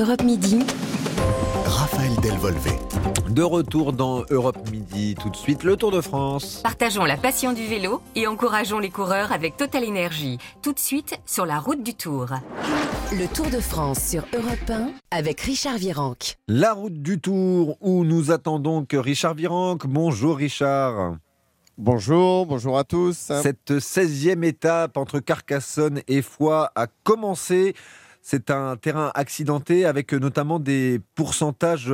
Europe Midi. Raphaël Delvolvé. De retour dans Europe Midi, tout de suite le Tour de France. Partageons la passion du vélo et encourageons les coureurs avec Total Énergie. Tout de suite sur la route du Tour. Le Tour de France sur Europe 1 avec Richard Virenque. La route du Tour où nous attendons que Richard Virenque. Bonjour Richard. Bonjour, bonjour à tous. Cette 16e étape entre Carcassonne et Foix a commencé. C'est un terrain accidenté avec notamment des pourcentages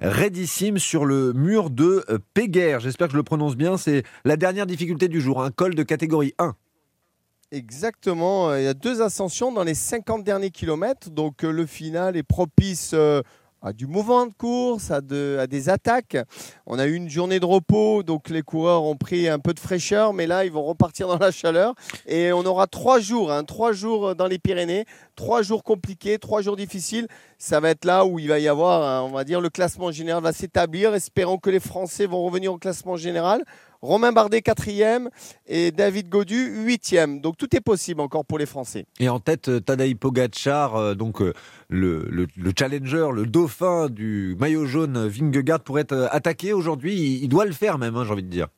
raidissimes sur le mur de Péguerre. J'espère que je le prononce bien. C'est la dernière difficulté du jour, un col de catégorie 1. Exactement, il y a deux ascensions dans les 50 derniers kilomètres, donc euh, le final est propice euh, à du mouvement de course, à des attaques. On a eu une journée de repos, donc les coureurs ont pris un peu de fraîcheur, mais là, ils vont repartir dans la chaleur. Et on aura trois jours, hein, trois jours dans les Pyrénées, trois jours compliqués, trois jours difficiles. Ça va être là où il va y avoir, hein, on va dire, le classement général va s'établir. Espérons que les Français vont revenir au classement général. Romain Bardet, quatrième, et David Godu, huitième. Donc tout est possible encore pour les Français. Et en tête, euh, Tadej Pogacar, euh, donc euh, le, le- le challenger, le dauphin du maillot jaune Vingegaard pour être attaqué aujourd'hui. Il, il doit le faire même, hein, j'ai envie de dire.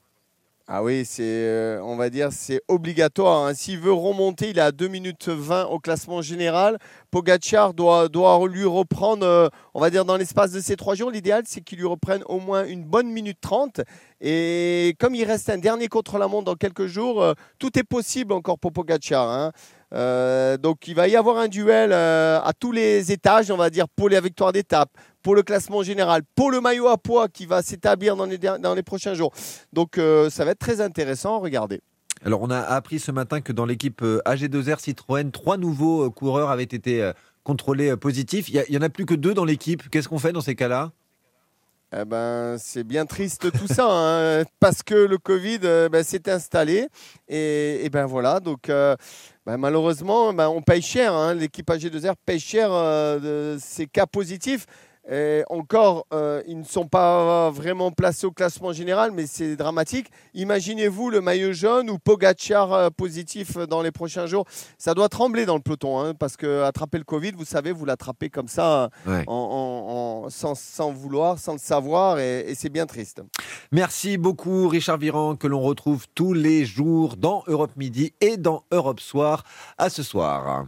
Ah oui, c'est, euh, on va dire, c'est obligatoire. hein. S'il veut remonter, il est à 2 minutes 20 au classement général. Pogacar doit, doit lui reprendre, euh, on va dire, dans l'espace de ces trois jours. L'idéal, c'est qu'il lui reprenne au moins une bonne minute 30. Et comme il reste un dernier contre-la-montre dans quelques jours, euh, tout est possible encore pour Pogacar. hein. Euh, donc il va y avoir un duel euh, à tous les étages, on va dire, pour les victoires d'étape, pour le classement général, pour le maillot à poids qui va s'établir dans les, dans les prochains jours. Donc euh, ça va être très intéressant, regardez. Alors, on a appris ce matin que dans l'équipe euh, AG2R Citroën, trois nouveaux coureurs avaient été contrôlés positifs. Il n'y en a plus que deux dans l'équipe. Qu'est-ce qu'on fait dans ces cas-là? Eh ben, c'est bien triste tout ça, hein, parce que le Covid euh, ben, s'est installé. Et, ben voilà, donc euh, ben, malheureusement, ben, on paye cher. hein, L'équipe AG2R paye cher euh, de ces cas positifs. Et encore, euh, ils ne sont pas vraiment placés au classement général, mais c'est dramatique. Imaginez-vous le maillot jaune ou Pogacar euh, positif dans les prochains jours. Ça doit trembler dans le peloton, hein, parce que attraper le Covid, vous savez, vous l'attrapez comme ça, Ouais. en, en- en- sans, sans vouloir, sans le savoir, et, et c'est bien triste. Merci beaucoup, Richard Viran, que l'on retrouve tous les jours dans Europe Midi et dans Europe Soir. À ce soir.